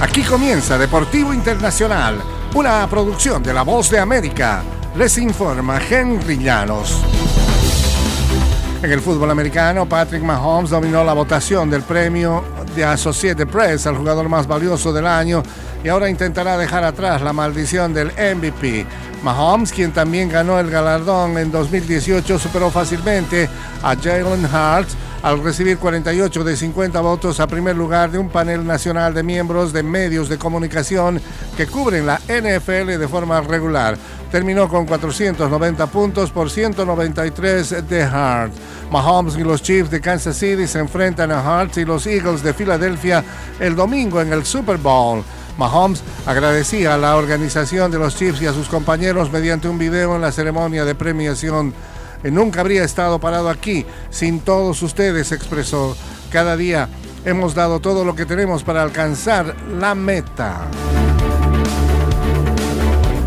Aquí comienza Deportivo Internacional, una producción de La Voz de América. Les informa Henry Llanos. En el fútbol americano, Patrick Mahomes dominó la votación del premio de Associated Press al jugador más valioso del año y ahora intentará dejar atrás la maldición del MVP. Mahomes, quien también ganó el galardón en 2018, superó fácilmente a Jalen Hurts al recibir 48 de 50 votos a primer lugar de un panel nacional de miembros de medios de comunicación que cubren la NFL de forma regular. Terminó con 490 puntos por 193 de Hart. Mahomes y los Chiefs de Kansas City se enfrentan a Hart y los Eagles de Filadelfia el domingo en el Super Bowl. Mahomes agradecía a la organización de los Chiefs y a sus compañeros mediante un video en la ceremonia de premiación nunca habría estado parado aquí sin todos ustedes, expresó. Cada día hemos dado todo lo que tenemos para alcanzar la meta.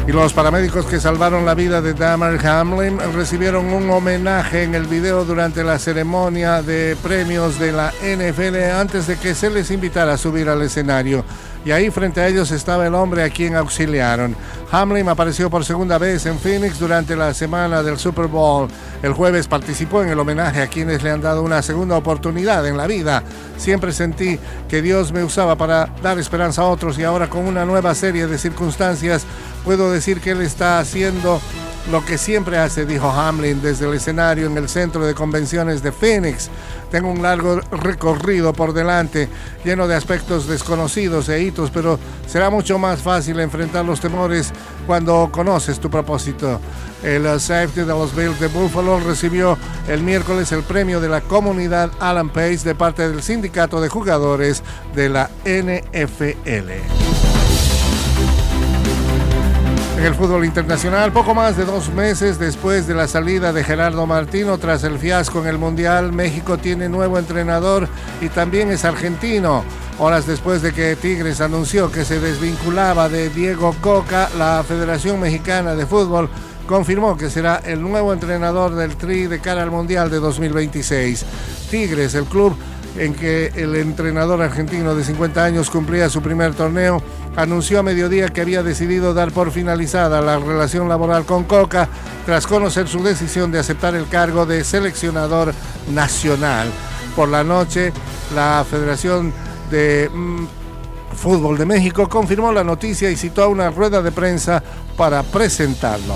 Y los paramédicos que salvaron la vida de Damar Hamlin recibieron un homenaje en el video durante la ceremonia de premios de la NFL antes de que se les invitara a subir al escenario y ahí frente a ellos estaba el hombre a quien auxiliaron. Hamlin apareció por segunda vez en Phoenix durante la semana del Super Bowl. El jueves participó en el homenaje a quienes le han dado una segunda oportunidad en la vida. Siempre sentí que Dios me usaba para dar esperanza a otros y ahora con una nueva serie de circunstancias puedo decir que Él está haciendo lo que siempre hace, dijo Hamlin desde el escenario en el centro de convenciones de Phoenix. Tengo un largo recorrido por delante, lleno de aspectos desconocidos e hitos, pero será mucho más fácil enfrentar los temores cuando conoces tu propósito. El safety de los Bills de Buffalo recibió el miércoles el premio de la comunidad Alan Pace de parte del sindicato de jugadores de la NFL. En el fútbol internacional, poco más de dos meses después de la salida de Gerardo Martino tras el fiasco en el Mundial, México tiene nuevo entrenador y también es argentino. Horas después de que Tigres anunció que se desvinculaba de Diego Coca, la Federación Mexicana de Fútbol confirmó que será el nuevo entrenador del Tri de cara al Mundial de 2026. Tigres, el club en que el entrenador argentino de 50 años cumplía su primer torneo, anunció a mediodía que había decidido dar por finalizada la relación laboral con Coca tras conocer su decisión de aceptar el cargo de seleccionador nacional. Por la noche, la Federación de mm, Fútbol de México confirmó la noticia y citó a una rueda de prensa para presentarlo.